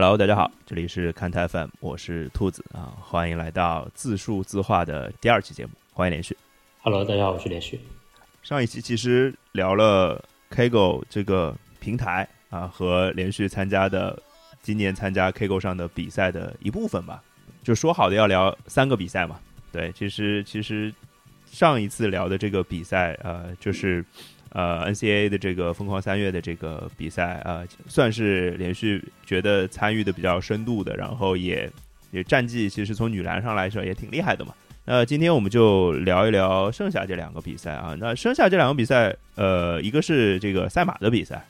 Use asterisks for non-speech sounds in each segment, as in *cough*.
Hello，大家好，这里是看台 FM，我是兔子啊，欢迎来到自述自话的第二期节目，欢迎连续。Hello，大家好，我是连续。上一期其实聊了 Kaggle 这个平台啊，和连续参加的今年参加 Kaggle 上的比赛的一部分吧。就说好的要聊三个比赛嘛，对，其实其实上一次聊的这个比赛，呃，就是呃 NCAA 的这个疯狂三月的这个比赛，呃，算是连续觉得参与的比较深度的，然后也也战绩其实从女篮上来说也挺厉害的嘛。那今天我们就聊一聊剩下这两个比赛啊。那剩下这两个比赛，呃，一个是这个赛马的比赛，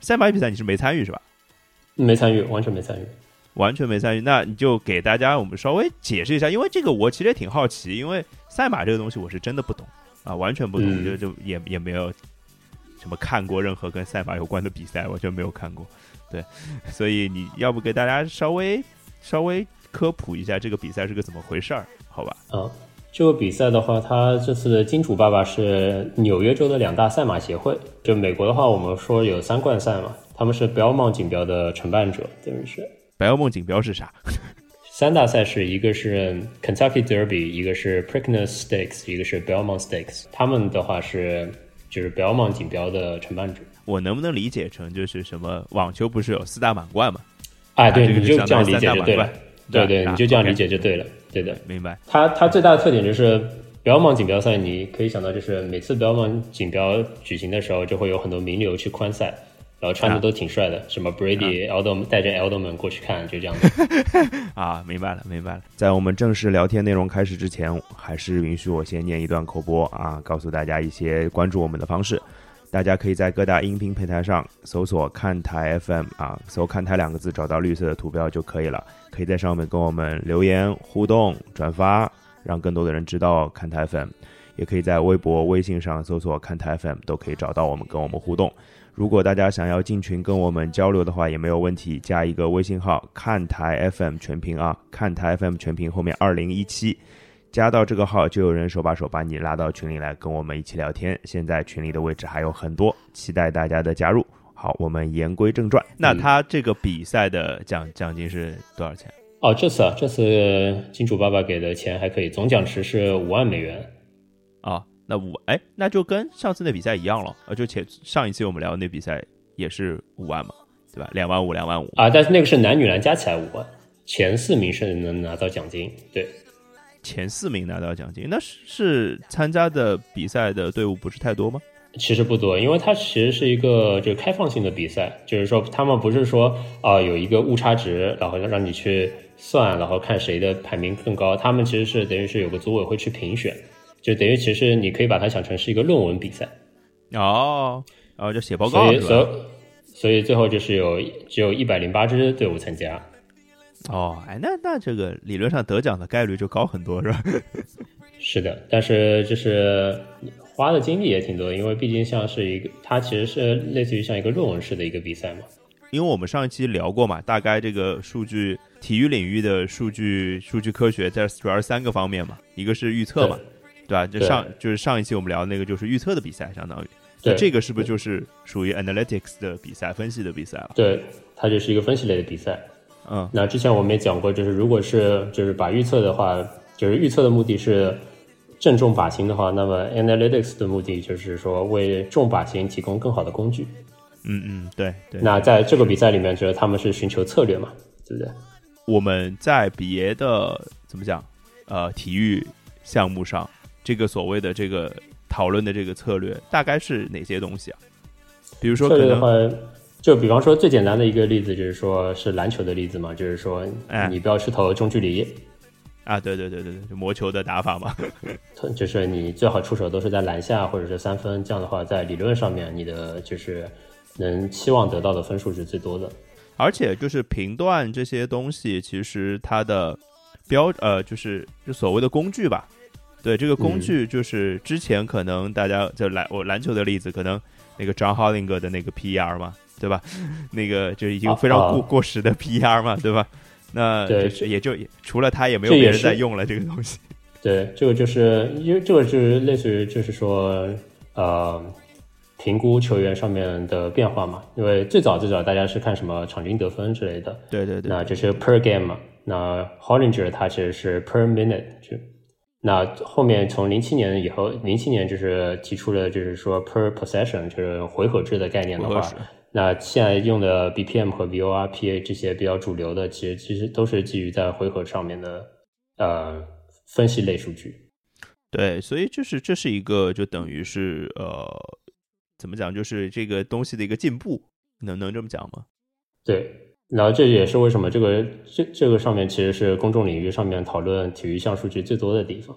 赛马比赛你是没参与是吧？没参与，完全没参与。完全没参与，那你就给大家我们稍微解释一下，因为这个我其实也挺好奇，因为赛马这个东西我是真的不懂啊，完全不懂，嗯就就也也没有什么看过任何跟赛马有关的比赛，完全没有看过。对，*laughs* 所以你要不给大家稍微稍微科普一下这个比赛是个怎么回事儿，好吧？啊，这个比赛的话，它这次的金主爸爸是纽约州的两大赛马协会。就美国的话，我们说有三冠赛嘛，他们是 Belmont 锦标的承办者，等于是白鹅梦锦标是啥？三大赛事，一个是 Kentucky Derby，一个是 Preakness Stakes，一个是 Belmont Stakes。他们的话是就是 Belmont 锦标的承办者。我能不能理解成就是什么网球不是有四大满贯嘛？哎，对，你就这样理解就对了。对对，啊你就这样理解就对了。对的。明白？它它最大的特点就是标芒锦标赛，你可以想到，就是每次标芒锦标举行的时候，就会有很多名流去观赛，然后穿的都挺帅的，什么 Brady、Eldon 带着 Eldon 过去看，就这样子。*laughs* 啊，明白了，明白了。在我们正式聊天内容开始之前，还是允许我先念一段口播啊，告诉大家一些关注我们的方式。大家可以在各大音频平台上搜索“看台 FM” 啊，搜“看台”两个字，找到绿色的图标就可以了。可以在上面跟我们留言互动、转发，让更多的人知道看台 FM。也可以在微博、微信上搜索“看台 FM”，都可以找到我们，跟我们互动。如果大家想要进群跟我们交流的话，也没有问题，加一个微信号“看台 FM 全屏”啊，看台 FM 全屏后面二零一七，加到这个号就有人手把手把你拉到群里来跟我们一起聊天。现在群里的位置还有很多，期待大家的加入。好，我们言归正传，那他这个比赛的奖奖金是多少钱？哦，这次啊，这次金主爸爸给的钱还可以，总奖池是五万美元。啊，那五哎，那就跟上次那比赛一样了，呃，就前上一期我们聊的那比赛也是五万嘛，对吧？两万五，两万五。啊，但是那个是男女篮加起来五万，前四名是能拿到奖金。对，前四名拿到奖金，那是是参加的比赛的队伍不是太多吗？其实不多，因为它其实是一个就是开放性的比赛，就是说他们不是说啊、有一个误差值，然后让你去算，然后看谁的排名更高。他们其实是等于是有个组委会去评选，就等于其实你可以把它想成是一个论文比赛，哦，然后就写报告？所以所以所以最后就是有只有一百零八支队伍参加。哦，哎，那那这个理论上得奖的概率就高很多是吧？*laughs* 是的，但是就是花的精力也挺多，因为毕竟像是一个，它其实是类似于像一个论文式的一个比赛嘛。因为我们上一期聊过嘛，大概这个数据体育领域的数据数据科学在主要是三个方面嘛，一个是预测嘛，对吧？就上就是上一期我们聊那个就是预测的比赛，相当于，对那这个是不是就是属于 analytics 的比赛，分析的比赛了？对，它就是一个分析类的比赛。嗯，那之前我们也讲过，就是如果是就是把预测的话，就是预测的目的是正中靶心的话，那么 analytics 的目的就是说为中靶心提供更好的工具。嗯嗯，对对。那在这个比赛里面，就是他们是寻求策略嘛，对不对？我们在别的怎么讲呃体育项目上，这个所谓的这个讨论的这个策略，大概是哪些东西啊？比如说可能话，就比方说最简单的一个例子，就是说是篮球的例子嘛，就是说哎你不要去投中距离，啊，对对对对对，就魔球的打法嘛。*laughs* 就是你最好出手都是在篮下或者是三分，这样的话在理论上面你的就是能期望得到的分数是最多的。而且就是评断这些东西，其实它的标呃，就是就所谓的工具吧。对，这个工具就是之前可能大家就篮我篮球的例子，可能那个 John Hollinger 的那个 PER 嘛，对吧？*laughs* 那个就是已经非常过、啊过时的 PER 嘛，对吧？那对就是也就除了他也没有别人在用了这个东西。*laughs* 对，这个就是因为这个就是类似于就是说，呃，评估球员上面的变化嘛。因为最早最早大家是看什么场均得分之类的，对对对，那这是 per game 嘛。那 Hollinger 他其实是 per minute 就。那后面从零七年以后，零七年就是提出了就是说 per possession 就是回合制的概念的话。那现在用的 BPM 和 VORPA 这些比较主流的，其实其实都是基于在回合上面的呃分析类数据。对，所以就是这是一个就等于是呃怎么讲，就是这个东西的一个进步，能能这么讲吗？对，然后这也是为什么这个这这个上面其实是公众领域上面讨论体育项数据最多的地方。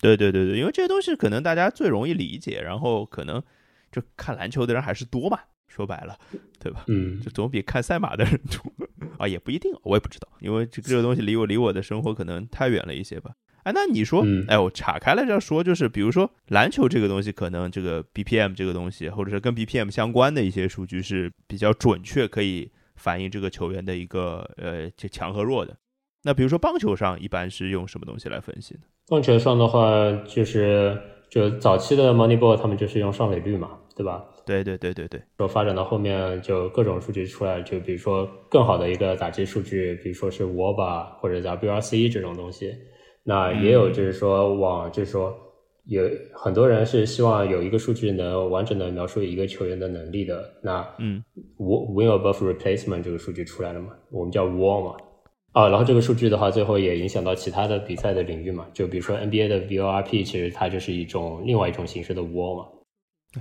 对对对对，因为这些东西可能大家最容易理解，然后可能就看篮球的人还是多嘛。说白了，对吧？嗯，就总比看赛马的人多 *laughs* 啊，也不一定，我也不知道，因为这这个东西离我离我的生活可能太远了一些吧。哎，那你说，哎，我岔开了这样说，就是比如说篮球这个东西，可能这个 BPM 这个东西，或者是跟 BPM 相关的一些数据是比较准确，可以反映这个球员的一个呃这强和弱的。那比如说棒球上一般是用什么东西来分析呢？棒球上的话，就是就早期的 Moneyball 他们就是用上垒率嘛，对吧？对对对对对，说发展到后面就各种数据出来，就比如说更好的一个打击数据，比如说是 WOBA 或者 WRC 这种东西。那也有就是说往就是说有很多人是希望有一个数据能完整的描述一个球员的能力的。那嗯，Win above replacement 这个数据出来了嘛？我们叫 WAR 嘛。啊，然后这个数据的话，最后也影响到其他的比赛的领域嘛。就比如说 NBA 的 VORP，其实它就是一种另外一种形式的 WAR 嘛。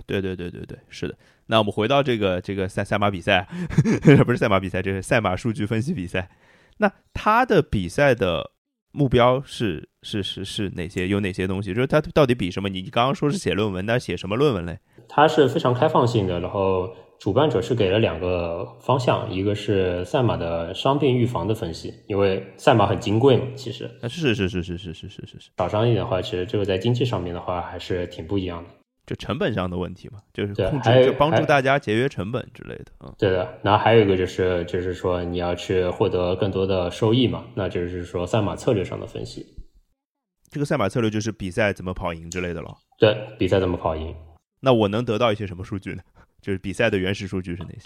对对对对对，是的。那我们回到这个这个赛赛马比赛，*laughs* 不是赛马比赛，这是赛马数据分析比赛。那他的比赛的目标是是是是哪些？有哪些东西？就是他到底比什么？你你刚刚说是写论文，那写什么论文嘞？它是非常开放性的，然后主办者是给了两个方向，一个是赛马的伤病预防的分析，因为赛马很金贵嘛，其实。是是是是是是是是是。少伤一点的话，其实这个在经济上面的话还是挺不一样的。就成本上的问题嘛，就是控制，就帮助大家节约成本之类的。嗯，对的。然后还有一个就是，就是说你要去获得更多的收益嘛，那就是说赛马策略上的分析。这个赛马策略就是比赛怎么跑赢之类的了。对，比赛怎么跑赢。那我能得到一些什么数据呢？*laughs* 就是比赛的原始数据是哪些？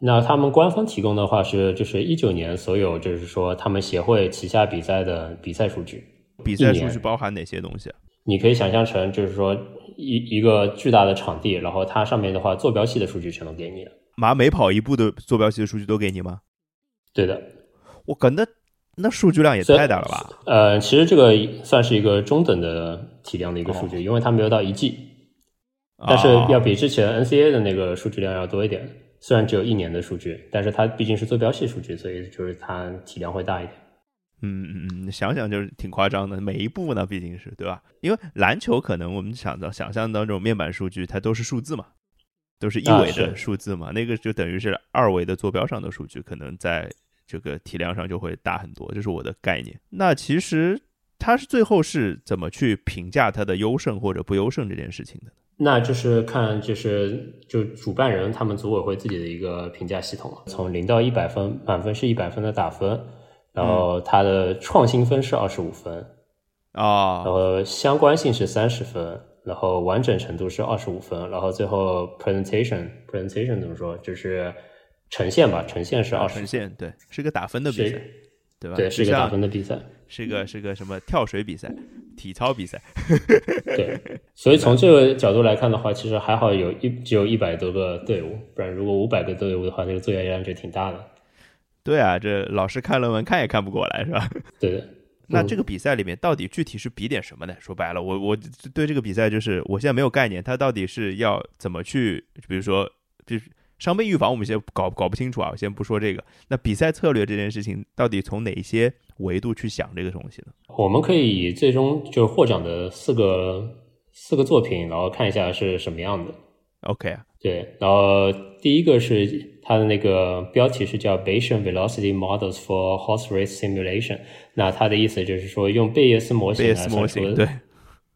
那他们官方提供的话是，就是一九年所有，就是说他们协会旗下比赛的比赛数据。比赛数据包含哪些东西啊？你可以想象成，就是说。一一个巨大的场地，然后它上面的话坐标系的数据全都给你了。马每跑一步的坐标系的数据都给你吗？对的。我靠，那那数据量也太大了吧？呃，其实这个算是一个中等的体量的一个数据，因为它没有到一 G，但是要比之前 NCA 的那个数据量要多一点。虽然只有一年的数据，但是它毕竟是坐标系数据，所以就是它体量会大一点。嗯嗯嗯，想想就是挺夸张的，每一步呢，毕竟是对吧？因为篮球可能我们想到想象当中面板数据，它都是数字嘛，都是一维的数字嘛，那个就等于是二维的坐标上的数据，可能在这个体量上就会大很多，这是我的概念。那其实它是最后是怎么去评价它的优胜或者不优胜这件事情的？那就是看就是就主办人他们组委会自己的一个评价系统，从零到一百分，满分是一百分的打分。然后它的创新分是二十五分，啊，然后相关性是三十分，然后完整程度是二十五分，然后最后 presentation presentation 怎么说？就是呈现吧，呈现是二十。呈现对，是个打分的比赛，对吧？对，是一个打分的比赛，是一个是个什么跳水比赛、体操比赛。对，*laughs* 所以从这个角度来看的话，其实还好有一只有一百多个队伍，不然如果五百个队伍的话，那个作业量就挺大的。对啊，这老师看论文看也看不过来，是吧？*laughs* 对。那这个比赛里面到底具体是比点什么呢？说白了，我我对这个比赛就是我现在没有概念，它到底是要怎么去，比如说，就是伤病预防，我们先搞搞不清楚啊，我先不说这个。那比赛策略这件事情，到底从哪些维度去想这个东西呢？我们可以以最终就是获奖的四个四个作品，然后看一下是什么样的。OK 啊，对，然后第一个是。它的那个标题是叫 Bayesian Velocity Models for Horse Race Simulation。那它的意思就是说，用贝叶斯模型来算出对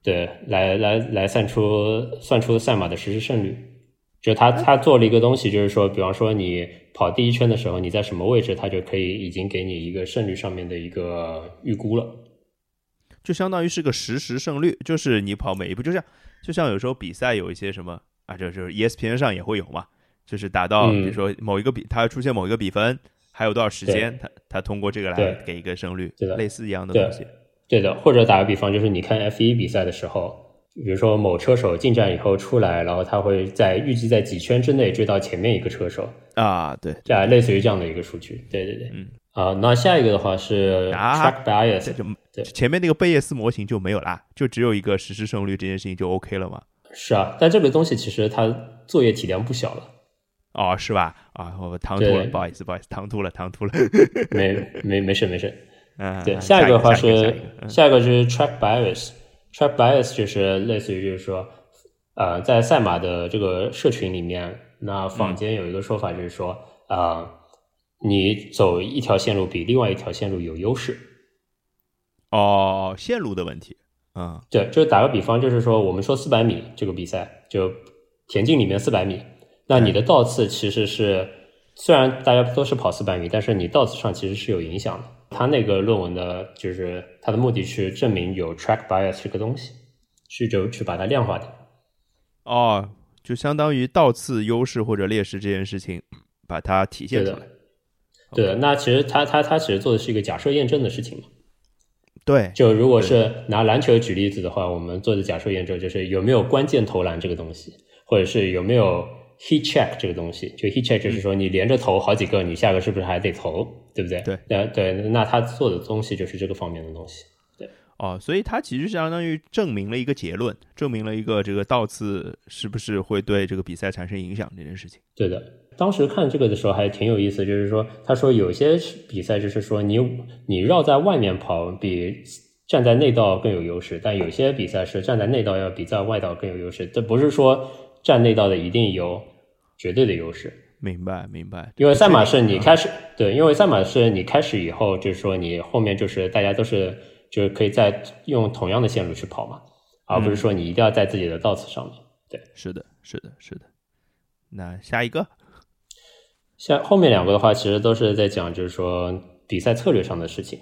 对，来来来算出算出赛马的实时胜率。就他他做了一个东西，就是说，比方说你跑第一圈的时候，你在什么位置，他就可以已经给你一个胜率上面的一个预估了。就相当于是个实时胜率，就是你跑每一步，就像就像有时候比赛有一些什么。啊，就就是 ESPN 上也会有嘛，就是打到嗯比如说某一个比，它出现某一个比分，还有多少时间，它它通过这个来给一个胜率对的，类似一样的东西。对的，或者打个比方，就是你看 F 一比赛的时候，比如说某车手进站以后出来，然后他会在预计在几圈之内追到前面一个车手，啊，对，这样类似于这样的一个数据。对对对，嗯，啊，那下一个的话是啊 track bias，这就对前面那个贝叶斯模型就没有啦，就只有一个实时胜率这件事情就 OK 了嘛。是啊，但这个东西其实它作业体量不小了，哦，是吧？啊，我唐突了，不好意思，不好意思，唐突了，唐突了。*laughs* 没没没事没事。嗯，对，嗯下一个的话是下一个是 track bias。track bias 就是类似于就是说，呃，在赛马的这个社群里面，那坊间有一个说法就是说，啊、你走一条线路比另外一条线路有优势。哦，线路的问题。嗯对，就是打个比方，就是说我们说四百米这个比赛，就田径里面四百米，那你的倒刺其实是虽然大家都是跑四百米，但是你倒刺上其实是有影响的。他那个论文的就是他的目的是证明有 track bias 这个东西，去就去把它量化掉。哦，就相当于倒刺优势或者劣势这件事情，把它体现对的出来。对的，那其实他他他其实做的是一个假设验证的事情嘛。对，就如果是拿篮球举例子的话，我们做的假说研究就是有没有关键投篮这个东西，或者是有没有 heat check 这个东西。就 heat check 就是说你连着投好几个，你下个是不是还得投，对不对？对，那对，那他做的东西就是这个方面的东西。哦，所以它其实相当于证明了一个结论，证明了一个这个倒刺是不是会对这个比赛产生影响这件事情。对的，当时看这个的时候还挺有意思，就是说他说有些比赛就是说你你绕在外面跑比站在内道更有优势，但有些比赛是站在内道要比在外道更有优势。这不是说站内道的一定有绝对的优势，明白，明白。因为赛马是你开始对，因为赛马是你开始以后，就是说你后面就是大家都是就是可以在用同样的线路去跑嘛，而不是说你一定要在自己的道次上面。对是的，是的，是的。那下一个，像后面两个的话，其实都是在讲就是说比赛策略上的事情。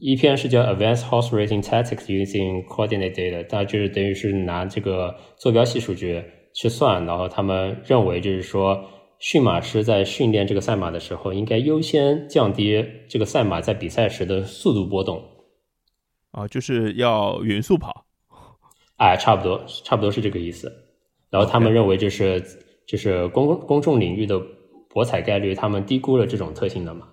一篇是叫 Advanced Horse Racing Tactics Using Coordinate Data，它就是等于是拿这个坐标系数据去算，然后他们认为就是说驯马师在训练这个赛马的时候，应该优先降低这个赛马在比赛时的速度波动。啊，就是要匀速跑。哎，差不多，差不多是这个意思。然后他们认为就是就是公公众领域的博彩概率，他们低估了这种特性的嘛。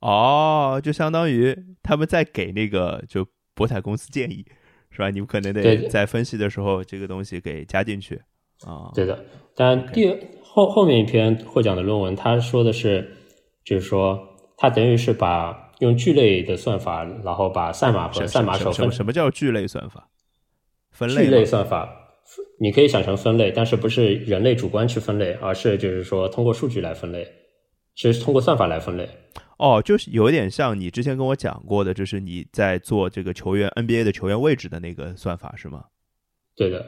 哦，就相当于他们在给那个就博彩公司建议，是吧？你们可能得在分析的时候这个东西给加进去啊。对的，但第后后面一篇获奖的论文，他说的是，就是说他等于是把用聚类的算法，然后把赛马和赛马手分什么什么叫聚类算法？分类聚类算法，你可以想成分类，但是不是人类主观去分类，而是就是说通过数据来分类，是通过算法来分类。哦，就是有点像你之前跟我讲过的，就是你在做这个球员 NBA 的球员位置的那个算法是吗对的，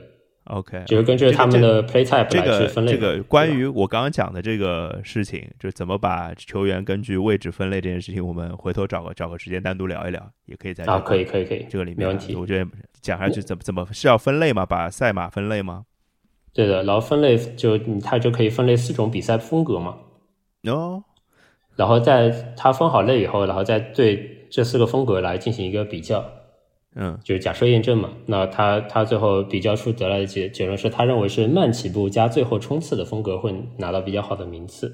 ？OK，就是根据他们的 play type 来去分类的。这个关于我刚刚讲的这个事情，就怎么把球员根据位置分类这件事情，我们回头找个找个时间单独聊一聊，也可以在啊，可以可以可以，这个里面啊，没问题。我觉得讲下去怎么怎么是要分类吗？把赛马分类吗？对的，然后分类就它就可以分类四种比赛风格嘛，哦，然后在它分好类以后，然后再对这四个风格来进行一个比较，嗯，就是假设验证嘛。那他他最后比较出得来的结结论是，他认为是慢起步加最后冲刺的风格会拿到比较好的名次。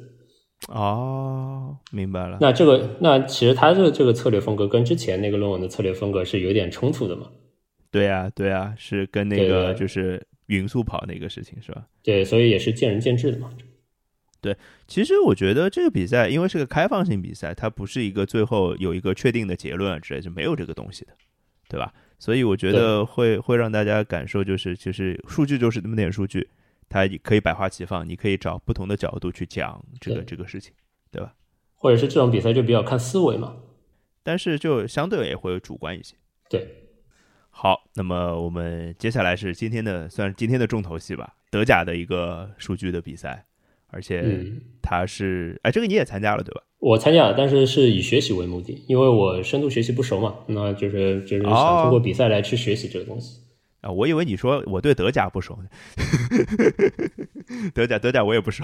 哦，明白了。那这个那其实他的这个策略风格跟之前那个论文的策略风格是有点冲突的嘛。对呀、对呀、是跟那个就是匀速跑那个事情是吧？对，所以也是见仁见智的嘛。对其实我觉得这个比赛，因为是个开放性比赛，它不是一个最后有一个确定的结论啊之类，是没有这个东西的，对吧？所以我觉得会会让大家感受就是，其实数据就是那么点数据，它可以百花齐放，你可以找不同的角度去讲这个这个事情，对吧或者是这种比赛就比较看思维嘛。但是就相对也会主观一些。对，好，那么我们接下来是今天的算是今天的重头戏吧，德甲的一个数据的比赛，而且嗯，它是，哎，这个你也参加了对吧？我参加了，但是是以学习为目的，因为我深度学习不熟嘛，那就是就是想通过比赛来去学习这个东西。啊，我以为你说我对德甲不熟，*laughs* 德甲德甲我也不熟。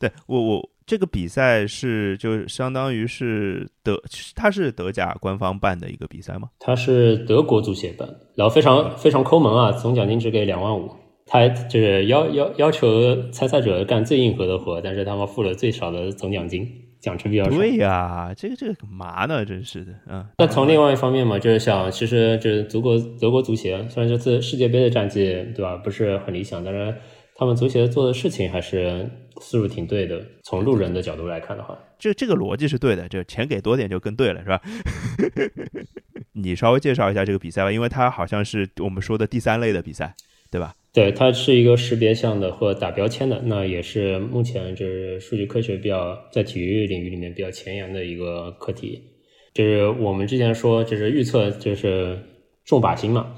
对我我这个比赛是就相当于是德，它是德甲官方办的一个比赛吗？它是德国足协办，然后非常非常抠门啊，总奖金只给两万五，他就是要要要求参赛者干最硬核的活，但是他们付了最少的总奖金，奖池比较少。对呀，这个这个干嘛呢？真是的，嗯。那从另外一方面嘛，就是想，其实就是德国德国足协，虽然这次世界杯的战绩对吧不是很理想，但是他们足协做的事情还是思路挺对的。从路人的角度来看的话，这这个逻辑是对的，就钱给多点就更对了，是吧？*laughs* 你稍微介绍一下这个比赛吧，因为它好像是我们说的第三类的比赛，对吧？对，它是一个识别项的或打标签的，那也是目前就是数据科学比较在体育领域里面比较前沿的一个课题。就是我们之前说，就是预测就是重靶心嘛，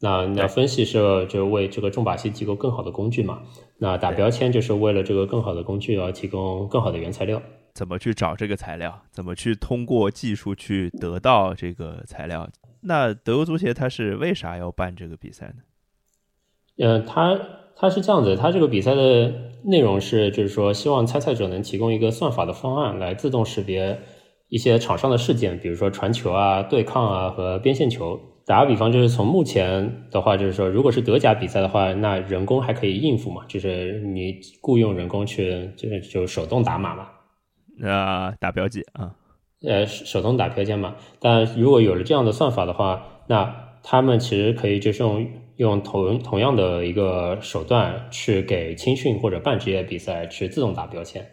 那那分析是就是为这个重靶心提供更好的工具嘛，那打标签就是为了这个更好的工具而提供更好的原材料。怎么去找这个材料？怎么去通过技术去得到这个材料？那德国足协他是为啥要办这个比赛呢？嗯，他他是这样子，他这个比赛的内容是，就是说希望参赛者能提供一个算法的方案，来自动识别一些场上的事件，比如说传球啊、对抗啊和边线球。打个比方，就是从目前的话，就是说，如果是德甲比赛的话，那人工还可以应付嘛，就是你雇佣人工去，就是就手动打码嘛，啊，打标记啊，呃，手动打标签嘛。但如果有了这样的算法的话，那他们其实可以就是用。用同同样的一个手段去给青训或者半职业比赛去自动打标签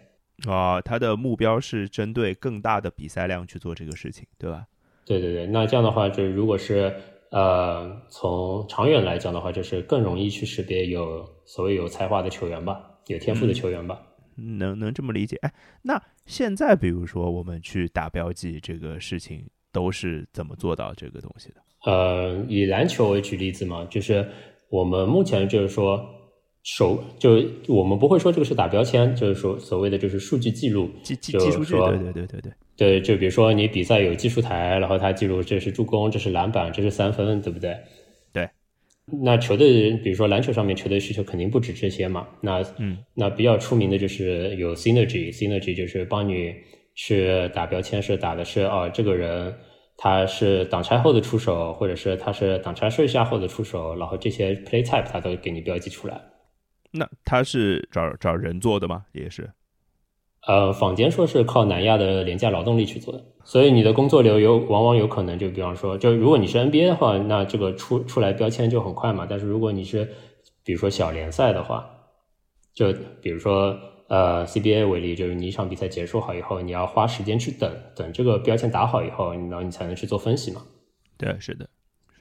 啊，他的目标是针对更大的比赛量去做这个事情，对吧？对对对，那这样的话，就是如果是呃从长远来讲的话，就是更容易去识别有所谓有才华的球员吧，有天赋的球员吧，能能这么理解？哎，那现在比如说我们去打标记这个事情，都是怎么做到这个东西的？呃，以篮球为举例子嘛，就是我们目前就是说手，就我们不会说这个是打标签，就是说所谓的就是数据记录，记记记数据，对对对对对，对，就比如说你比赛有技术台，然后他记录这是助攻，这是篮板，这是三分，对不对？对。那球队，比如说篮球上面球队需求肯定不止这些嘛，那嗯，那比较出名的就是有 synergy，synergy 就是帮你去打标签，是打的是哦这个人。他是挡拆后的出手，或者是他是挡拆顺下后的出手，然后这些 play type 他都给你标记出来。那他是找找人做的吗？也是？呃，坊间说是靠南亚的廉价劳动力去做的，所以你的工作流有往往有可能就比方说，就如果你是 NBA 的话，那这个出出来标签就很快嘛。但是如果你是比如说小联赛的话，就比如说。呃，CBA 为例，就是你一场比赛结束好以后，你要花时间去等等这个标签打好以后，然后你才能去做分析嘛。对，是的。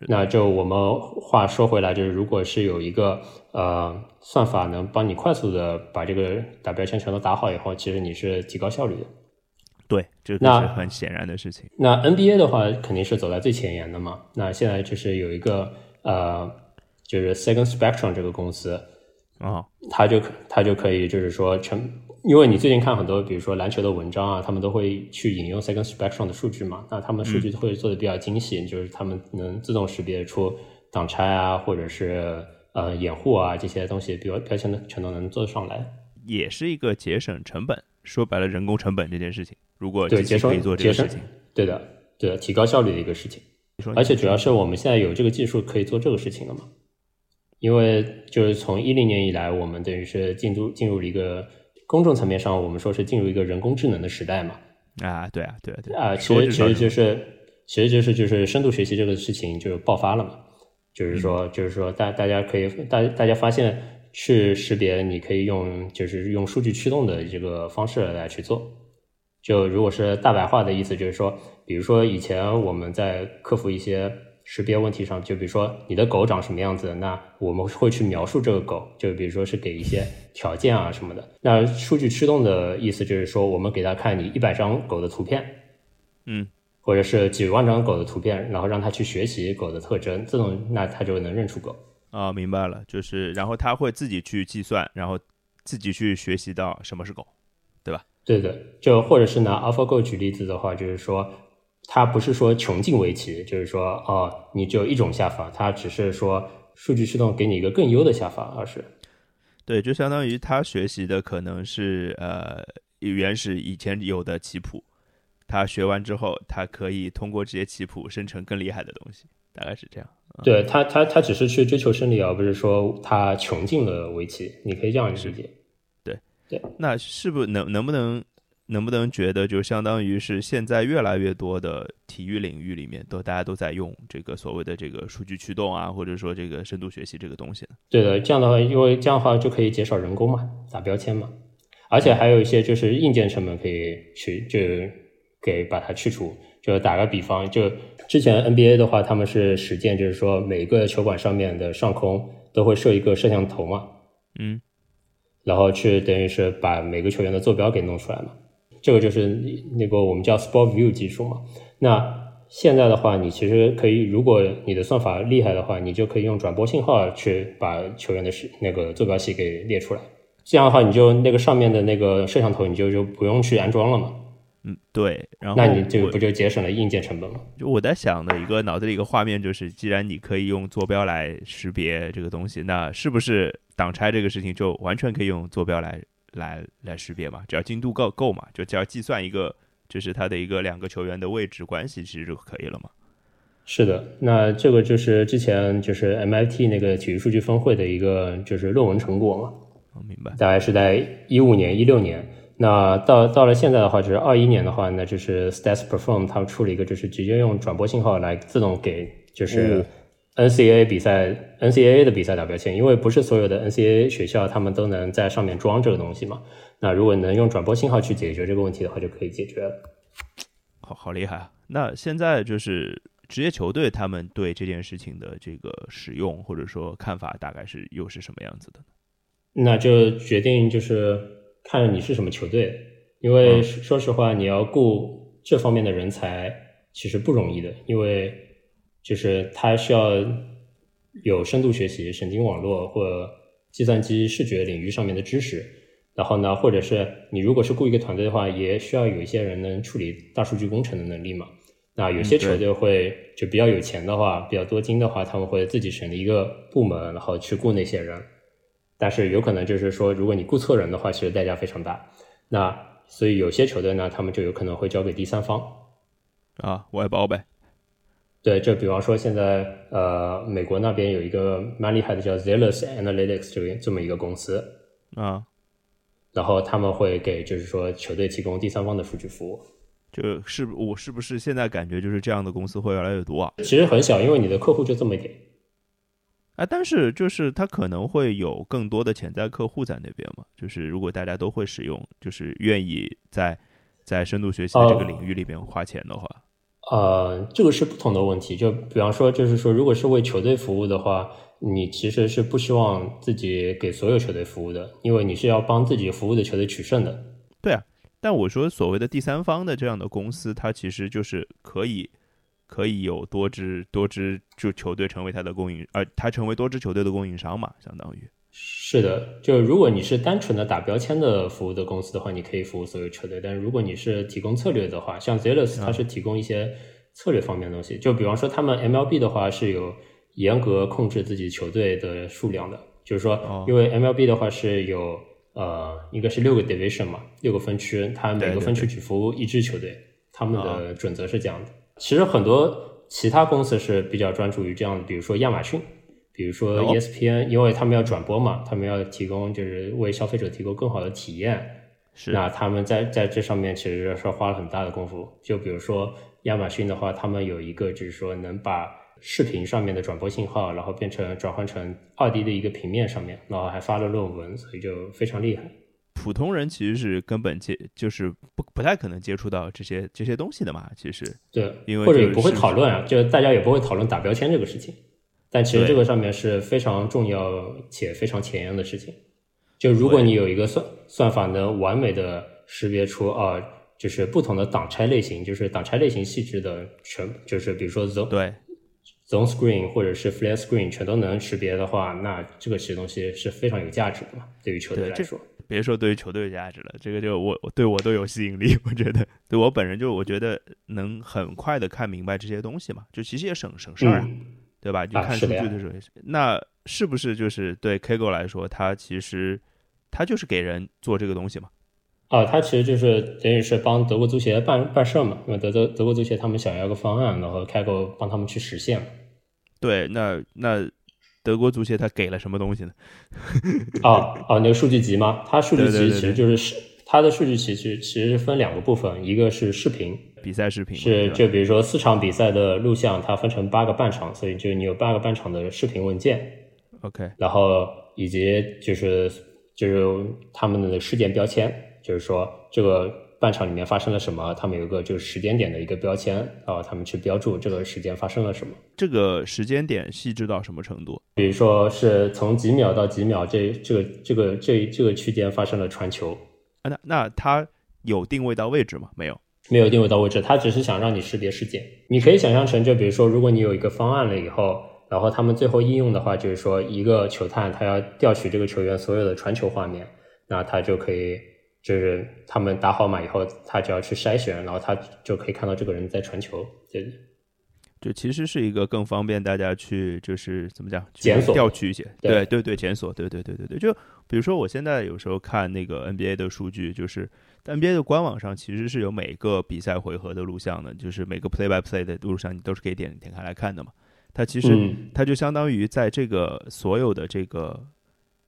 那就我们话说回来，就是如果是有一个呃算法能帮你快速的把这个打标签全都打好以后，其实你是提高效率的。对，这是很显然的事情。那 NBA 的话肯定是走在最前沿的嘛。那现在就是有一个呃，就是 Second Spectrum 这个公司。啊，他就他就可以，就是说成，因为你最近看很多，比如说篮球的文章啊，他们都会去引用 Second Spectrum 的数据嘛，那他们数据会做的比较精细，就是他们能自动识别出挡拆啊，或者是呃掩护啊这些东西，比如标签的全都能做上来，也是一个节省成本，说白了人工成本这件事情，如果对节省可以做这个事情，对的，对的，提高效率的一个事情，而且主要是我们现在有这个技术可以做这个事情了嘛。因为就是从一零年以来，我们等于是进入进入了一个公众层面上，我们说是进入一个人工智能的时代嘛。啊，对啊，对啊，对啊。其实其实就是其实就是就是深度学习这个事情就爆发了嘛。就是说就是说大大家可以大大家发现去识别，你可以用就是用数据驱动的这个方式来去做。就如果是大白话的意思，就是说，比如说以前我们在克服一些。识别问题上，就比如说你的狗长什么样子，那我们会去描述这个狗，就比如说是给一些条件啊什么的。那数据驱动的意思就是说，我们给他看你一百张狗的图片，嗯，或者是几万张狗的图片，然后让他去学习狗的特征，自动那他就能认出狗。啊，明白了，就是然后他会自己去计算，然后自己去学习到什么是狗，对吧？对的，就或者是拿 AlphaGo 举例子的话，就是说。它不是说穷尽围棋，就是说，哦，你只有一种下法，它只是说数据驱动给你一个更优的下法，而是对，就相当于他学习的可能是呃原始以前有的棋谱，他学完之后，他可以通过这些棋谱生成更厉害的东西，大概是这样。对他，他他只是去追求胜利，而不是说他穷尽了围棋。你可以这样理解。对对，那是不是能能不能能不能觉得，就相当于是现在越来越多的体育领域里面，都大家都在用这个所谓的这个数据驱动啊，或者说这个深度学习这个东西呢？对的，这样的话，因为这样的话就可以减少人工嘛，打标签嘛，而且还有一些就是硬件成本可以去就给把它去除。就打个比方，就之前 NBA 的话，他们是实践，就是说每个球馆上面的上空都会设一个摄像头嘛，嗯，然后去等于是把每个球员的坐标给弄出来嘛，这个就是那个我们叫 Sport View 技术嘛。那现在的话，你其实可以，如果你的算法厉害的话，你就可以用转播信号去把球员的是那个坐标系给列出来，这样的话，你就那个上面的那个摄像头，你就就不用去安装了嘛。嗯，对，然后那你这个不就节省了硬件成本吗？就我在想的一个脑子里一个画面就是，既然你可以用坐标来识别这个东西，那是不是挡拆这个事情就完全可以用坐标来来来识别嘛？只要精度够够嘛，就只要计算一个就是它的一个两个球员的位置关系，其实就可以了嘛。是的，那这个就是之前就是 MIT 那个体育数据峰会的一个就是论文成果嘛。我明白，大概是在一五年、一六年。那到到了现在的话，就是二一年的话，那就是 Stats Perform 他们出了一个，就是直接用转播信号来自动给就是 NCAA 比赛 NCAA 的比赛打标签，因为不是所有的 NCAA 学校他们都能在上面装这个东西嘛。那如果能用转播信号去解决这个问题的话，就可以解决了。好好厉害啊！那现在就是职业球队他们对这件事情的这个使用或者说看法，大概是又是什么样子的？那就决定就是。看你是什么球队，因为说实话，你要雇这方面的人才其实不容易的，因为就是他需要有深度学习、神经网络或计算机视觉领域上面的知识。然后呢，或者是你如果是雇一个团队的话，也需要有一些人能处理大数据工程的能力嘛。那有些球队会就比较有钱的话，比较多金的话，他们会自己成立一个部门，然后去雇那些人。但是有可能就是说，如果你雇错人的话，其实代价非常大。那所以有些球队呢，他们就有可能会交给第三方啊，外包呗。对，就比方说现在呃，美国那边有一个蛮厉害的叫 Zealous Analytics 这个这么一个公司啊，然后他们会给就是说球队提供第三方的数据服务。就是我是不是现在感觉就是这样的公司会越来越多啊？其实很小，因为你的客户就这么一点。啊，但是就是他可能会有更多的潜在客户在那边嘛，就是如果大家都会使用，就是愿意在在深度学习的这个领域里边花钱的话，呃，这个是不同的问题。就比方说，就是说，如果是为球队服务的话，你其实是不希望自己给所有球队服务的，因为你是要帮自己服务的球队取胜的。对啊，但我说所谓的第三方的这样的公司，它其实就是可以。可以有多支多支就球队成为它的供应，呃，它成为多支球队的供应商嘛，相当于。是的，就如果你是单纯的打标签的服务的公司的话，你可以服务所有球队。但是如果你是提供策略的话，像 Zealous 它是提供一些策略方面的东西。就比方说他们 MLB 的话是有严格控制自己球队的数量的，就是说，因为 MLB 的话是有呃，应该是六个 division 嘛，六个分区，它每个分区只服务一支球队，他们的准则是这样的。其实很多其他公司是比较专注于这样的，比如说亚马逊，比如说 ESPN，因为他们要转播嘛，他们要提供就是为消费者提供更好的体验。是。那他们在在这上面其实是花了很大的功夫。就比如说亚马逊的话，他们有一个就是说能把视频上面的转播信号，然后变成转换成二 D 的一个平面上面，然后还发了论文，所以就非常厉害。普通人其实是根本接就是不不太可能接触到这些这些东西的嘛，其实对，因为或者也不会讨论啊，就大家也不会讨论打标签这个事情。但其实这个上面是非常重要且非常前沿的事情。就如果你有一个算算法能完美的识别出啊，就是不同的挡拆类型，就是挡拆类型细致的全，就是比如说 zone 对 zone screen 或者是 flare screen 全都能识别的话，那这个其实东西是非常有价值的嘛，对于球队来说。别说对于球队有价值了，这个就我对我都有吸引力。我觉得对我本人就我觉得能很快的看明白这些东西嘛，就其实也省省事儿啊。对吧？就啊看数据的时候也是。那是不是就是对 Kaggle 来说，它其实它就是给人做这个东西嘛？啊，它其实就是等于是帮德国足协办办事儿嘛，因为德德德国足协他们想要个方案，然后开个帮他们去实现。对，那那德国足协他给了什么东西呢？*laughs* 啊啊，那个数据集吗？它数据集其实就是是它的数据集其实其实分两个部分，一个是视频，比赛视频是就比如说四场比赛的录像，它分成八个半场，所以就你有八个半场的视频文件，OK 然后以及就是就是他们的事件标签，就是说这个半场里面发生了什么，他们有一个就是时间点的一个标签，然后他们去标注这个时间发生了什么。这个时间点细致到什么程度？比如说是从几秒到几秒这这个这个这这个区间发生了传球，啊，那那它有定位到位置吗？没有。没有定位到位置，他只是想让你识别事件。你可以想象成，就比如说，如果你有一个方案了以后，然后他们最后应用的话，就是说一个球探他要调取这个球员所有的传球画面，那他就可以就是他们打好码以后，他只要去筛选，然后他就可以看到这个人在传球。对，就其实是一个更方便大家去，就是怎么讲，检索调取一些，对对对对，检索，对对对对对。就比如说我现在有时候看那个 NBA 的数据，就是 NBA 的官网上其实是有每个比赛回合的录像的，就是每个 play by play 的录像你都是可以点点开来看的嘛。它其实嗯，它就相当于在这个所有的这个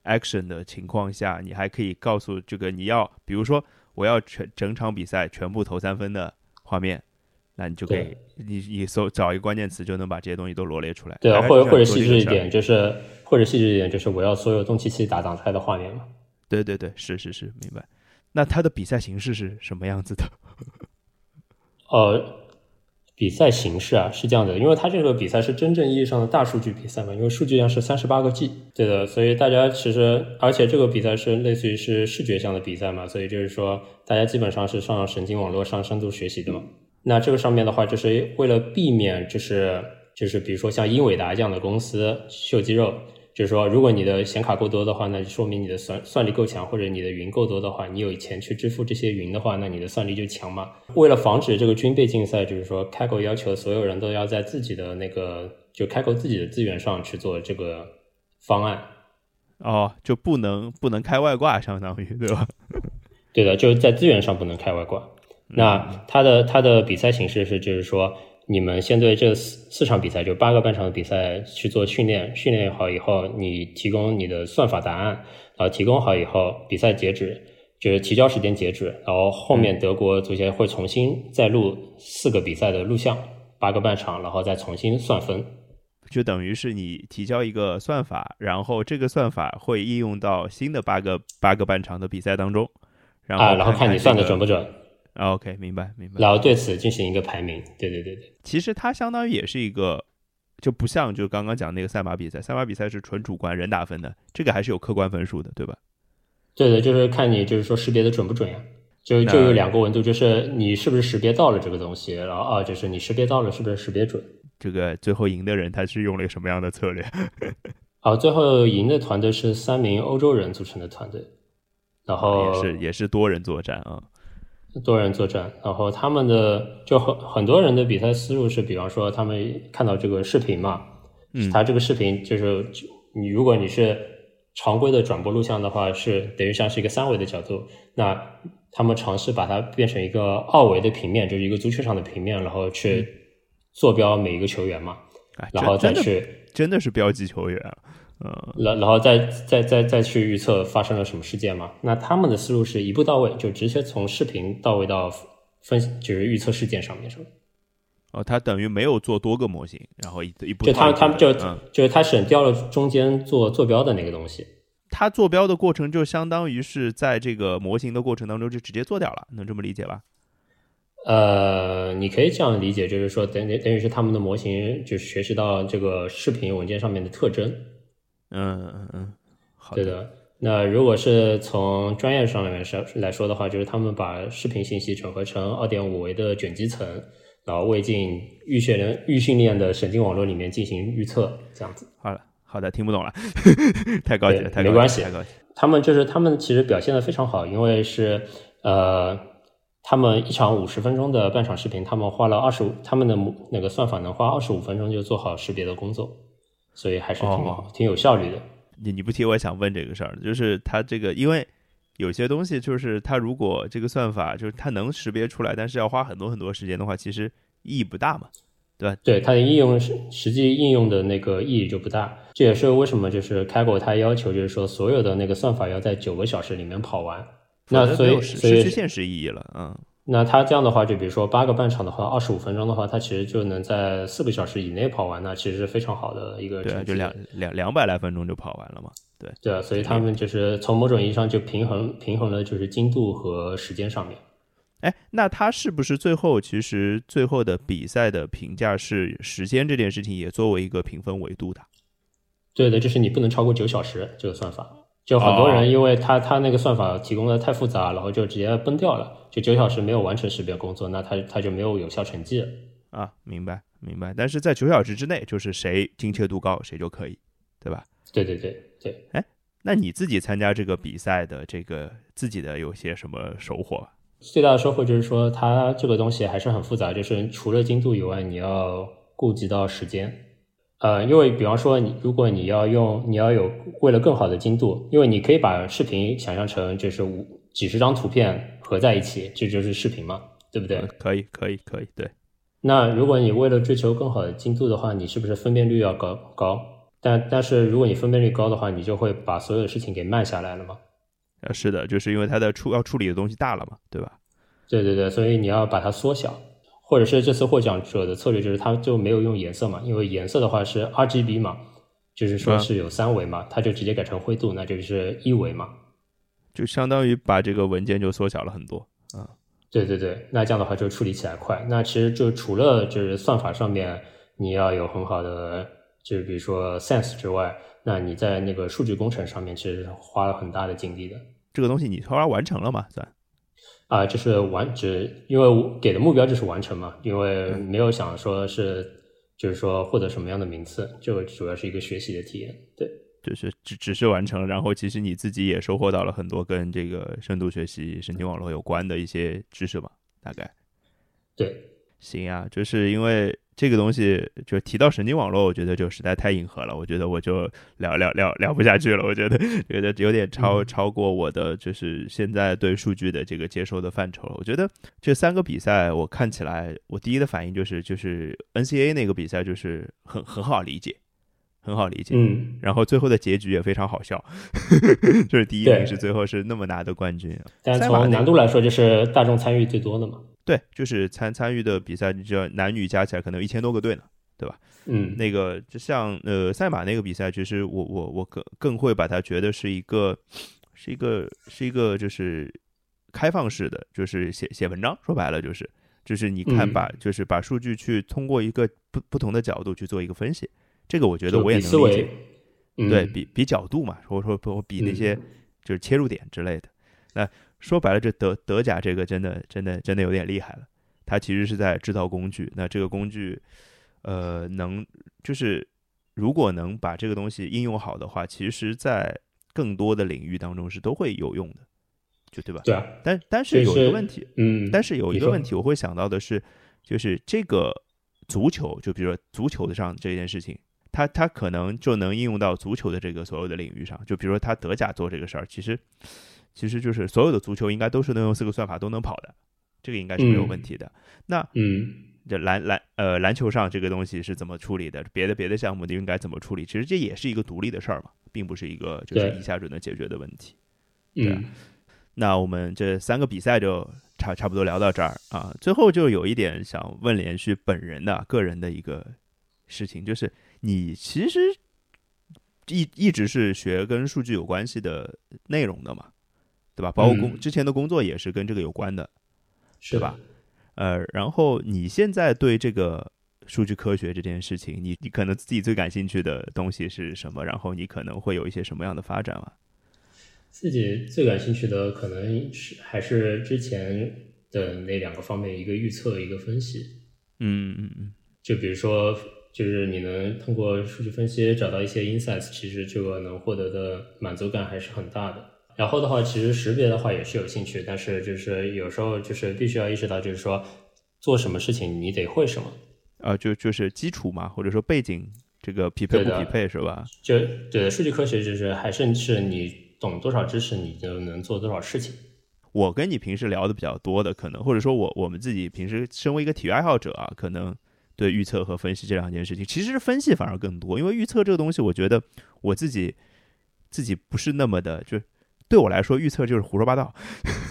action 的情况下，你还可以告诉这个你要，比如说我要全整场比赛全部投三分的画面，那你就可以你你搜找一个关键词就能把这些东西都罗列出来。对啊，或者或者细致一点，就是或者细致一点，就是我要所有东契奇打挡拆的画面嘛。对对对，是是是，明白。那它的比赛形式是什么样子的？*laughs* 呃，比赛形式啊是这样的，因为它这个比赛是真正意义上的大数据比赛嘛，因为数据量是三十八个 G，对的，所以大家其实，而且这个比赛是类似于是视觉上的比赛嘛，所以就是说大家基本上是上神经网络上深度学习的嘛。那这个上面的话，就是为了避免就是就是比如说像英伟达这样的公司秀肌肉。就是说，如果你的显卡够多的话，那就说明你的算算力够强，或者你的云够多的话，你有钱去支付这些云的话，那你的算力就强嘛。为了防止这个军备竞赛，就是说开口要求所有人都要在自己的那个就开口自己的资源上去做这个方案。哦，就不能不能开外挂，相当于对吧？对的，就是在资源上不能开外挂。那它的它的比赛形式是，就是说你们先对这四四场比赛，就八个半场的比赛去做训练，训练好以后，你提供你的算法答案，然后提供好以后，比赛截止就是提交时间截止，然后后面德国足协会重新再录四个比赛的录像，八个半场，然后再重新算分。就等于是你提交一个算法，然后这个算法会应用到新的八个八个半场的比赛当中，然后啊，然后看你算的准不不准，OK，明白明白。然后对此进行一个排名。对对对对。其实它相当于也是一个，就不像就刚刚讲那个赛马比赛，赛马比赛是纯主观人打分的，这个还是有客观分数的，对吧？对的，就是看你就是说识别的准不准呀。就就有两个维度，就是你是不是识别到了这个东西，然后啊，就是你识别到了是不是识别准。这个最后赢的人他是用了一个什么样的策略？*laughs* 啊，最后赢的团队是三名欧洲人组成的团队，然后也是也是多人作战啊。多人作战，然后他们的就很很多人的比赛思路是，比方说他们看到这个视频嘛，嗯。他这个视频就是你如果你是常规的转播录像的话，是等于像是一个三维的角度，那他们尝试把它变成一个二维的平面，就是一个足球场的平面，然后去坐标每一个球员嘛，哎，然后再去真的是标记球员啊，呃，然然后再再再再去预测发生了什么事件嘛？那他们的思路是一步到位，就直接从视频到位到分，就是预测事件上面是吧？哦，他等于没有做多个模型，然后一一步就他他们就、嗯，就是他省掉了中间做坐标的那个东西。他坐标的过程就相当于是在这个模型的过程当中就直接做掉了，能这么理解吧？呃，你可以这样理解，就是说等等等于是他们的模型就学习到这个视频文件上面的特征。嗯嗯嗯，好对的。那如果是从专业上面说来说的话，就是他们把视频信息整合成二点五维的卷积层，然后喂进预训练预训练的神经网络里面进行预测，这样子。好了，好的，听不懂了，*laughs* 太高级了，太高级了没关系太高级。他们就是他们其实表现的非常好，因为是呃他们一场五十分钟的半场视频，他们花了二十五，他们的那个算法能花二十五分钟就做好识别的工作，所以还是挺、哦挺有效率的。你你不提，我也想问这个事儿，就是它这个，因为有些东西就是它如果这个算法就是它能识别出来，但是要花很多很多时间的话，其实意义不大嘛。对吧？对它的应用实实际应用的那个意义就不大，这也是为什么就是开狗它要求就是说所有的那个算法要在九个小时里面跑完。那所以失去现实意义了，嗯，那他这样的话，就比如说八个半场的话，二十五分钟的话，他其实就能在四个小时以内跑完，那其实是非常好的一个成绩。就两两两百来分钟就跑完了嘛。对，对啊，所以他们就是从某种意义上就平衡平衡了就是精度和时间上面。哎，那他是不是最后其实最后的比赛的评价是时间这件事情也作为一个评分维度的？对的，就是你不能超过九小时这个算法。就很多哦人因为他他那个算法提供的太复杂，然后就直接崩掉了，就九小时没有完成识别工作，那他他就没有有效成绩了。啊，明白明白。但是在九小时之内，就是谁精确度高谁就可以，对吧？对对对对。哎那你自己参加这个比赛的这个自己的有些什么收获吧？最大的收获就是说，它这个东西还是很复杂，就是除了精度以外，你要顾及到时间。呃，因为比方说你，如果你要用，你要有为了更好的精度，因为你可以把视频想象成就是五几十张图片合在一起，这就是视频嘛，对不对？嗯可以可以可以，对，那如果你为了追求更好的精度的话，你是不是分辨率要高高？但但是如果你分辨率高的话，你就会把所有的事情给慢下来了嘛？呃，是的，就是因为它的处要处理的东西大了嘛，对吧？对对对，所以你要把它缩小，或者是这次获奖者的策略就是他就没有用颜色嘛，因为颜色的话是 RGB 嘛，就是说嗯是有三维嘛，他就直接改成灰度，那就是一维嘛。就相当于把这个文件就缩小了很多啊。对对对，那这样的话就处理起来快。那其实就除了就是算法上面你要有很好的，就是比如说 sense 之外，那你在那个数据工程上面其实是花了很大的精力的。这个东西你后来完成了嘛？算啊，就是完只因为我给的目标就是完成嘛，因为没有想说是就是说获得什么样的名次，就主要是一个学习的体验。对，就是只只是完成了，然后其实你自己也收获到了很多跟这个深度学习、神经网络有关的一些知识吧，大概。对，行啊，就是因为这个东西，就提到神经网络，我觉得就实在太硬核了，我觉得我就聊聊聊聊不下去了，我觉得觉得有点超嗯超过我的就是现在对数据的这个接收的范畴了。我觉得这三个比赛我看起来，我第一的反应就是就是 NCAA 那个比赛就是很很好理解，很好理解，嗯，然后最后的结局也非常好笑，*laughs* 就是第一对名是最后是那么拿的冠军，但从难度来说，就是大众参与最多的嘛。对，就是参参与的比赛，你知道男女加起来可能有一千多个队呢。对吧嗯，那个就像呃赛马那个比赛，其实我我我更更会把它觉得是一个是一个是一个就是开放式的，就是写写文章，说白了就是就是你看嗯把、就是把数据去通过一个不不同的角度去做一个分析，这个我觉得我也能理解，嗯对比比角度嘛，或者说或比那些就是切入点之类的。那说白了，这德德甲这个真的真的真的有点厉害了。它其实是在制造工具，那这个工具，呃，能就是如果能把这个东西应用好的话，其实在更多的领域当中是都会有用的，就对吧？对啊，但但是有一个问题，嗯，但是有一个问题，我会想到的是，就是这个足球，就比如说足球的上这件事情，它它可能就能应用到足球的这个所有的领域上。就比如说他德甲做这个事儿，其实其实就是所有的足球应该都是能用四个算法都能跑的，这个应该是没有问题的。那嗯，这篮篮呃篮球上这个东西是怎么处理的？别的别的项目你应该怎么处理？其实这也是一个独立的事儿嘛，并不是一个就是一下就能解决的问题。对那我们这三个比赛就差差不多聊到这儿啊。最后就有一点想问连续本人的个人的一个事情，就是你其实一一直是学跟数据有关系的内容的嘛，对吧？包括工、嗯之前的工作也是跟这个有关的，是对吧？呃，然后你现在对这个数据科学这件事情，你你可能自己最感兴趣的东西是什么？然后你可能会有一些什么样的发展吗？自己最感兴趣的可能是还是之前的那两个方面，一个预测，一个分析。嗯嗯嗯，就比如说，就是你能通过数据分析找到一些 insights，其实这个能获得的满足感还是很大的。然后的话，其实识别的话也是有兴趣，但是就是有时候就是必须要意识到，就是说做什么事情你得会什么。啊，就就是基础嘛，或者说背景这个匹配不匹配是吧？就对，数据科学就是还是是你懂多少知识，你就能做多少事情。我跟你平时聊的比较多的，可能或者说我我们自己平时身为一个体育爱好者啊，可能对预测和分析这两件事情，其实分析反而更多，因为预测这个东西，我觉得我自己自己不是那么的就。对我来说，预测就是胡说八道。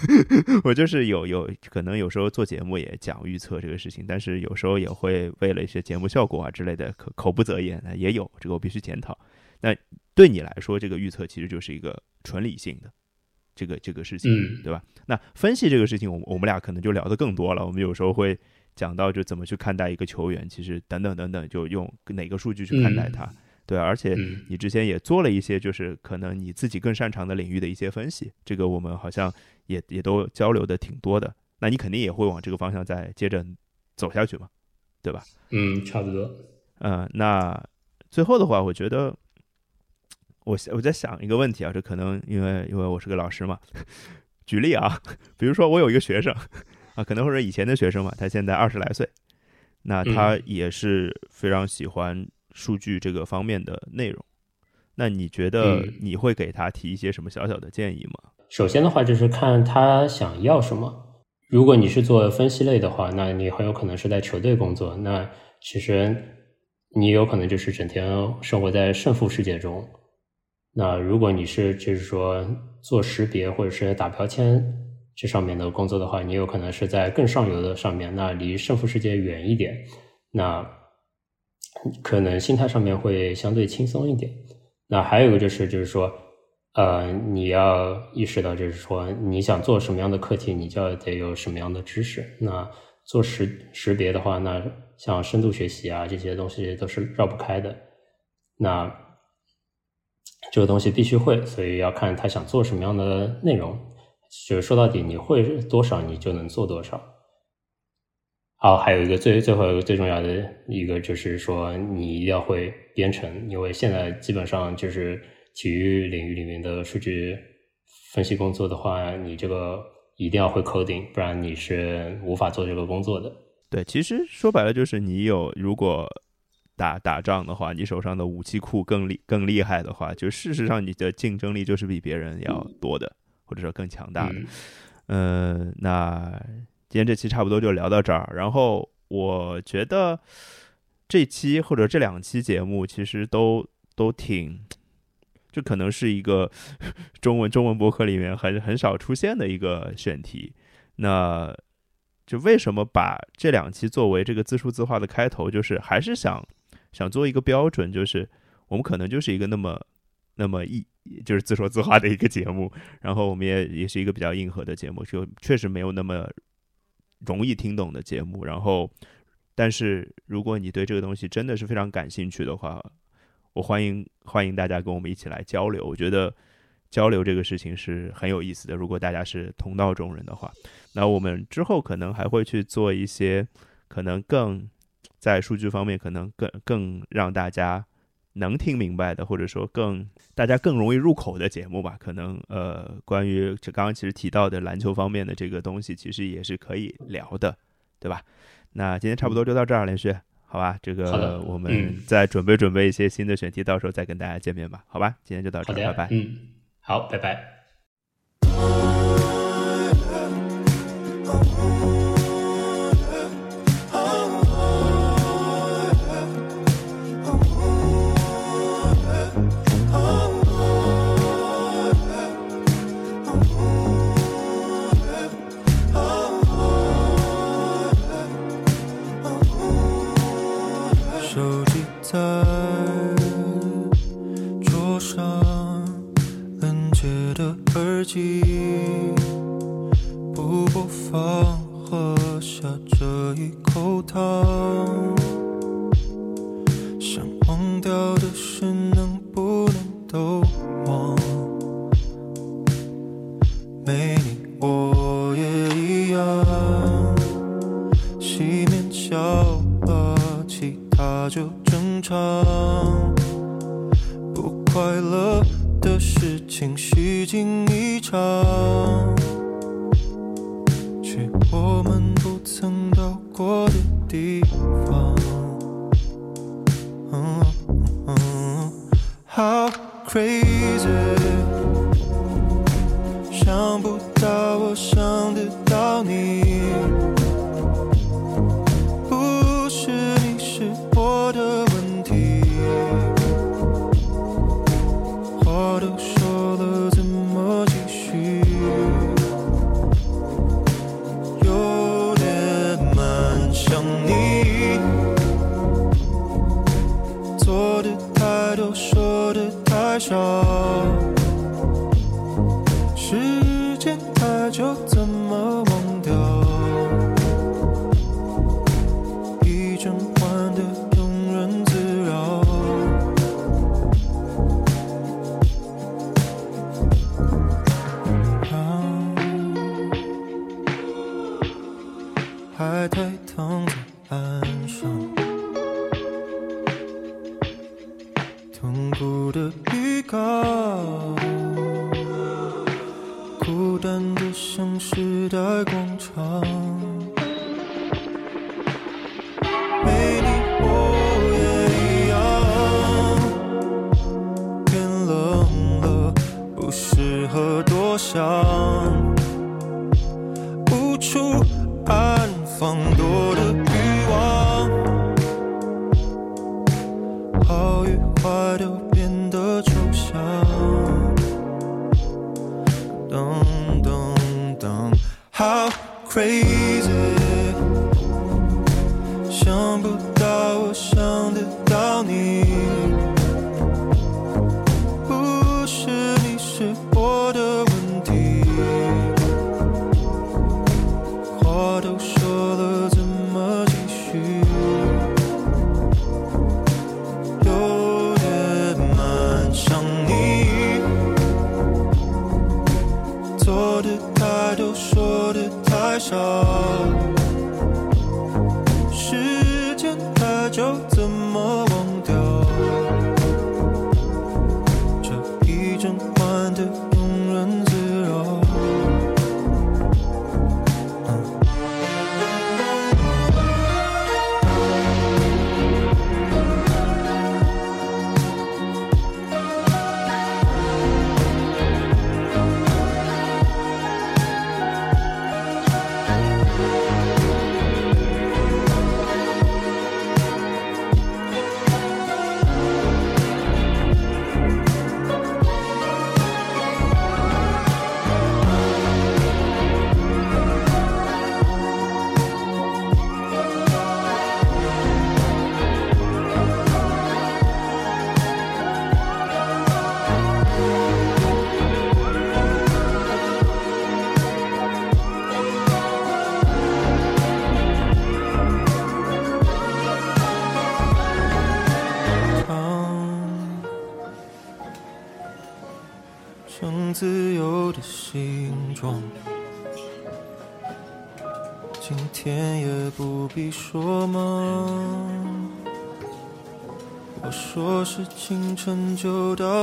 *laughs* 我就是有有可能有时候做节目也讲预测这个事情，但是有时候也会为了一些节目效果啊之类的口口不择言，也有这个我必须检讨。那对你来说，这个预测其实就是一个纯理性的这个这个事情，对吧？那分析这个事情，我我们俩可能就聊得更多了。我们有时候会讲到就怎么去看待一个球员，其实等等等等，就用哪个数据去看待他。对，而且你之前也做了一些，就是可能你自己更擅长的领域的一些分析，这个我们好像也也都交流的挺多的。那你肯定也会往这个方向再接着走下去嘛，对吧？嗯，差不多。嗯，那最后的话，我觉得我我在想一个问题啊，这可能因为因为我是个老师嘛，举例啊，比如说我有一个学生啊，可能或者以前的学生嘛，他现在二十来岁，那他也是非常喜欢。数据这个方面的内容，那你觉得你会给他提一些什么小小的建议吗？首先的话，就是看他想要什么。如果你是做分析类的话，那你很有可能是在球队工作，那其实你有可能就是整天生活在胜负世界中。那如果你是就是说做识别或者是打标签这上面的工作的话，你有可能是在更上游的上面，那离胜负世界远一点。那可能心态上面会相对轻松一点。那还有一个就是，就是说，呃，你要意识到，就是说，你想做什么样的课题，你就要得有什么样的知识。那做识识别的话，那像深度学习啊这些东西都是绕不开的。那这个东西必须会，所以要看他想做什么样的内容。就是说到底，你会多少，你就能做多少。好，还有一个最最后一个最重要的一个就是说，你一定要会编程，因为现在基本上就是体育领域里面的数据分析工作的话，你这个一定要会 coding，不然你是无法做这个工作的。对，其实说白了就是你有如果打打仗的话，你手上的武器库更厉更厉害的话，就事实上你的竞争力就是比别人要多的，或者说更强大的。嗯，那。今天这期差不多就聊到这儿，然后我觉得这期或者这两期节目其实都都挺，这可能是一个 *laughs* 中文中文博客里面很很少出现的一个选题。那就为什么把这两期作为这个自说自话的开头？就是还是想想做一个标准，就是我们可能就是一个那么那么一就是自说自话的一个节目，然后我们也也是一个比较硬核的节目，就确实没有那么。容易听懂的节目，然后，但是如果你对这个东西真的是非常感兴趣的话，我欢迎欢迎大家跟我们一起来交流。我觉得交流这个事情是很有意思的。如果大家是同道中人的话，那我们之后可能还会去做一些可能更在数据方面可能更更让大家。能听明白的，或者说更大家更容易入口的节目吧，可能呃，关于这刚刚其实提到的篮球方面的这个东西，其实也是可以聊的，对吧？那今天差不多就到这儿，连续，好吧？这个我们再准备准备一些新的选题，到时候再跟大家见面吧，好吧？今天就到这儿，拜拜。嗯，好，拜拜。笑吧，其他就正常。不快乐的事情虚惊一场，去我们不曾到过的地方。How crazy。 부르기가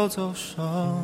我走上。